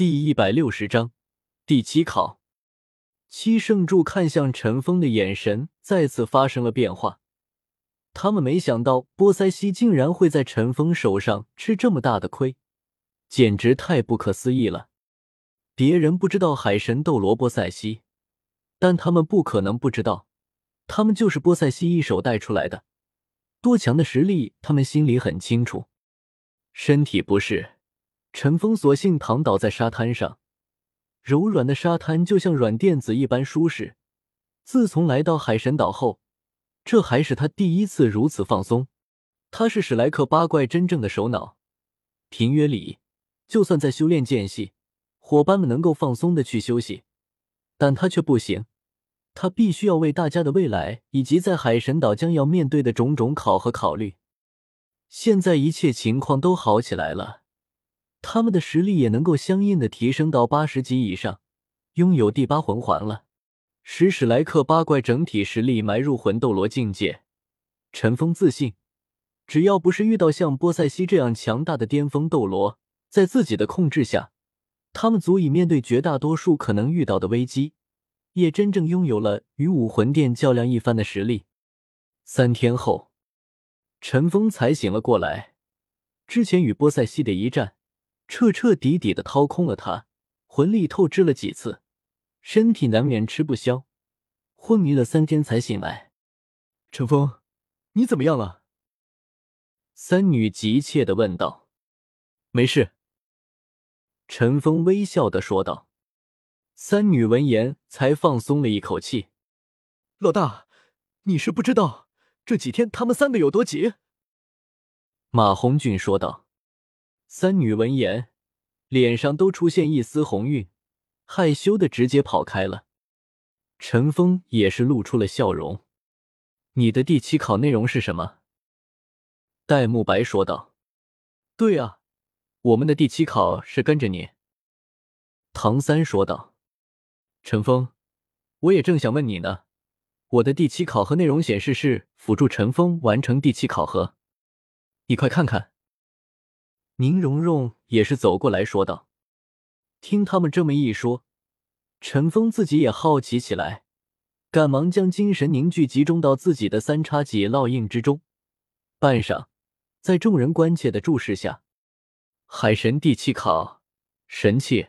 第一百六十章第七考。七圣柱看向陈峰的眼神再次发生了变化。他们没想到波塞西竟然会在陈峰手上吃这么大的亏，简直太不可思议了。别人不知道海神斗罗波塞西，但他们不可能不知道，他们就是波塞西一手带出来的。多强的实力，他们心里很清楚。身体不适。陈峰索性躺倒在沙滩上，柔软的沙滩就像软垫子一般舒适。自从来到海神岛后，这还是他第一次如此放松。他是史莱克八怪真正的首脑。平约里，就算在修炼间隙，伙伴们能够放松的去休息，但他却不行。他必须要为大家的未来以及在海神岛将要面对的种种考核考虑。现在一切情况都好起来了。他们的实力也能够相应的提升到八十级以上，拥有第八魂环了，使史莱克八怪整体实力迈入魂斗罗境界。陈峰自信，只要不是遇到像波塞西这样强大的巅峰斗罗，在自己的控制下，他们足以面对绝大多数可能遇到的危机，也真正拥有了与武魂殿较量一番的实力。三天后，陈峰才醒了过来，之前与波塞西的一战。彻彻底底的掏空了他，魂力透支了几次，身体难免吃不消，昏迷了三天才醒来。陈峰，你怎么样了？三女急切的问道。没事。陈峰微笑的说道。三女闻言才放松了一口气。老大，你是不知道这几天他们三个有多急。马红俊说道。三女闻言，脸上都出现一丝红晕，害羞的直接跑开了。陈峰也是露出了笑容。你的第七考内容是什么？戴沐白说道。对啊，我们的第七考是跟着你。唐三说道。陈峰，我也正想问你呢。我的第七考核内容显示是辅助陈峰完成第七考核，你快看看。宁荣荣也是走过来说道：“听他们这么一说，陈峰自己也好奇起来，赶忙将精神凝聚集中到自己的三叉戟烙印之中。半晌，在众人关切的注视下，海神第七考神器，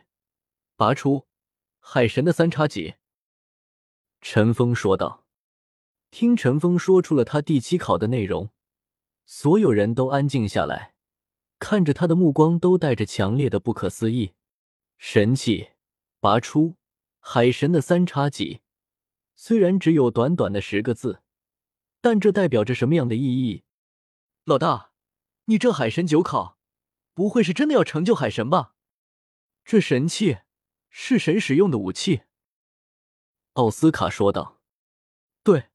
拔出海神的三叉戟。”陈峰说道。听陈峰说出了他第七考的内容，所有人都安静下来。看着他的目光都带着强烈的不可思议。神器拔出，海神的三叉戟。虽然只有短短的十个字，但这代表着什么样的意义？老大，你这海神九考，不会是真的要成就海神吧？这神器是神使用的武器。奥斯卡说道：“对，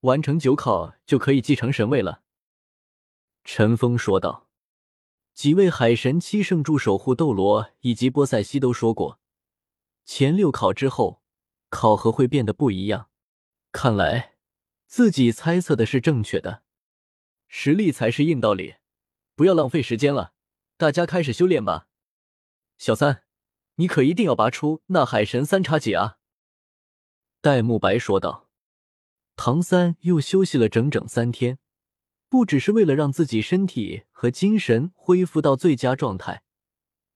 完成九考就可以继承神位了。”陈峰说道。几位海神七圣柱守护斗罗以及波塞西都说过，前六考之后考核会变得不一样。看来自己猜测的是正确的，实力才是硬道理，不要浪费时间了，大家开始修炼吧。小三，你可一定要拔出那海神三叉戟啊！戴沐白说道。唐三又休息了整整三天。不只是为了让自己身体和精神恢复到最佳状态，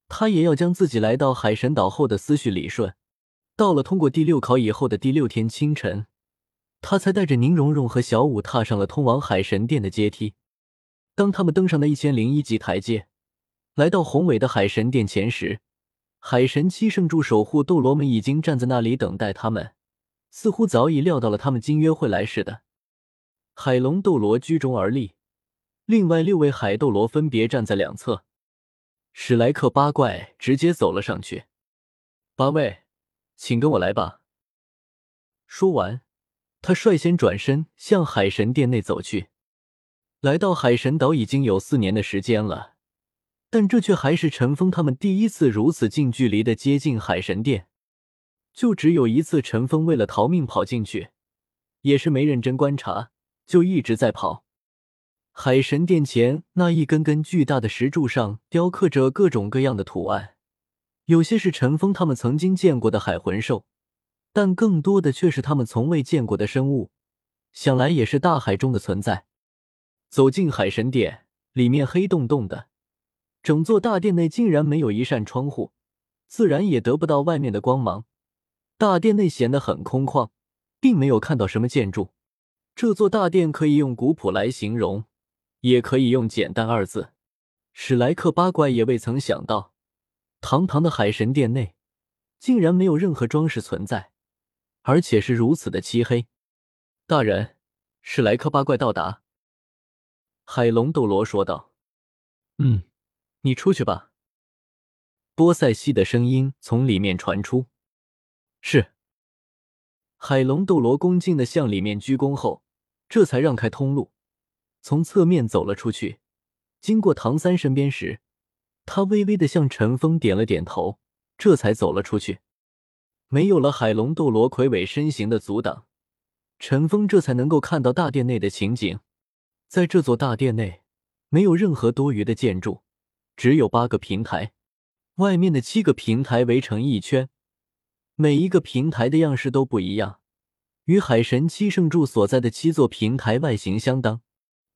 他也要将自己来到海神岛后的思绪理顺。到了通过第六考以后的第六天清晨，他才带着宁荣荣和小舞踏上了通往海神殿的阶梯。当他们登上那一千零一级台阶，来到宏伟的海神殿前时，海神七圣柱守护斗罗们已经站在那里等待他们，似乎早已料到了他们今约会来似的。海龙斗罗居中而立，另外六位海斗罗分别站在两侧。史莱克八怪直接走了上去，八位，请跟我来吧。说完，他率先转身向海神殿内走去。来到海神岛已经有四年的时间了，但这却还是陈峰他们第一次如此近距离的接近海神殿。就只有一次，陈峰为了逃命跑进去，也是没认真观察。就一直在跑。海神殿前那一根根巨大的石柱上雕刻着各种各样的图案，有些是陈峰他们曾经见过的海魂兽，但更多的却是他们从未见过的生物，想来也是大海中的存在。走进海神殿，里面黑洞洞的，整座大殿内竟然没有一扇窗户，自然也得不到外面的光芒。大殿内显得很空旷，并没有看到什么建筑。这座大殿可以用古朴来形容，也可以用简单二字。史莱克八怪也未曾想到，堂堂的海神殿内竟然没有任何装饰存在，而且是如此的漆黑。大人，史莱克八怪到达。海龙斗罗说道：“嗯，你出去吧。”波塞西的声音从里面传出：“是。”海龙斗罗恭敬的向里面鞠躬后。这才让开通路，从侧面走了出去。经过唐三身边时，他微微的向陈峰点了点头，这才走了出去。没有了海龙斗罗魁伟身形的阻挡，陈峰这才能够看到大殿内的情景。在这座大殿内，没有任何多余的建筑，只有八个平台，外面的七个平台围成一圈，每一个平台的样式都不一样。与海神七圣柱所在的七座平台外形相当，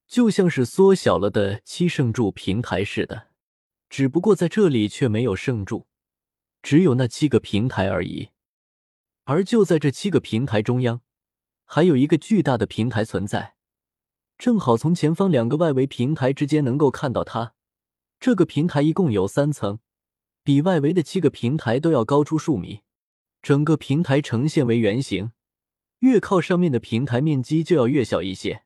就像是缩小了的七圣柱平台似的。只不过在这里却没有圣柱，只有那七个平台而已。而就在这七个平台中央，还有一个巨大的平台存在，正好从前方两个外围平台之间能够看到它。这个平台一共有三层，比外围的七个平台都要高出数米，整个平台呈现为圆形。越靠上面的平台面积就要越小一些。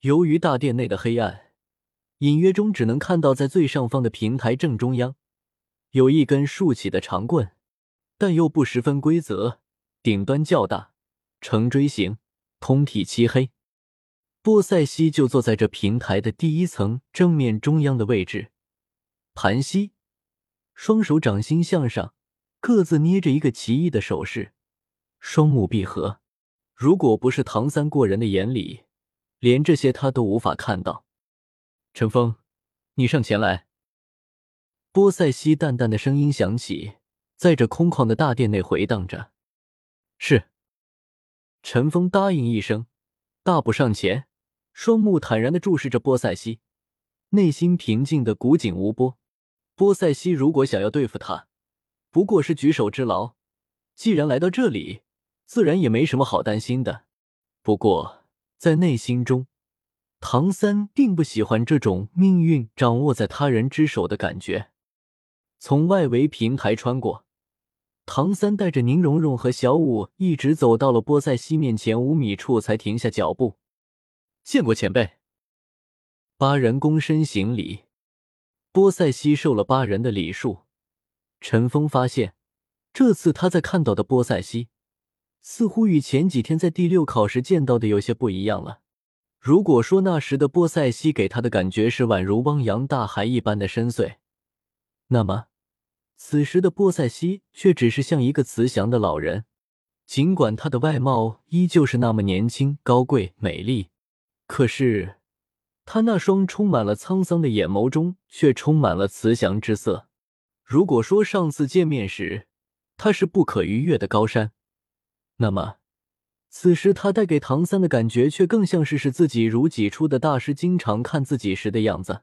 由于大殿内的黑暗，隐约中只能看到在最上方的平台正中央有一根竖起的长棍，但又不十分规则，顶端较大，呈锥形，通体漆黑。波塞西就坐在这平台的第一层正面中央的位置，盘膝，双手掌心向上，各自捏着一个奇异的手势，双目闭合。如果不是唐三过人的眼里，连这些他都无法看到。陈峰，你上前来。波塞西淡淡的声音响起，在这空旷的大殿内回荡着。是。陈峰答应一声，大步上前，双目坦然的注视着波塞西，内心平静的古井无波。波塞西如果想要对付他，不过是举手之劳。既然来到这里。自然也没什么好担心的，不过在内心中，唐三并不喜欢这种命运掌握在他人之手的感觉。从外围平台穿过，唐三带着宁荣荣和小舞一直走到了波塞西面前五米处，才停下脚步。见过前辈，八人躬身行礼。波塞西受了八人的礼数。陈峰发现，这次他在看到的波塞西。似乎与前几天在第六考时见到的有些不一样了。如果说那时的波塞西给他的感觉是宛如汪洋大海一般的深邃，那么此时的波塞西却只是像一个慈祥的老人。尽管他的外貌依旧是那么年轻、高贵、美丽，可是他那双充满了沧桑的眼眸中却充满了慈祥之色。如果说上次见面时他是不可逾越的高山，那么，此时他带给唐三的感觉却更像是视自己如己出的大师经常看自己时的样子。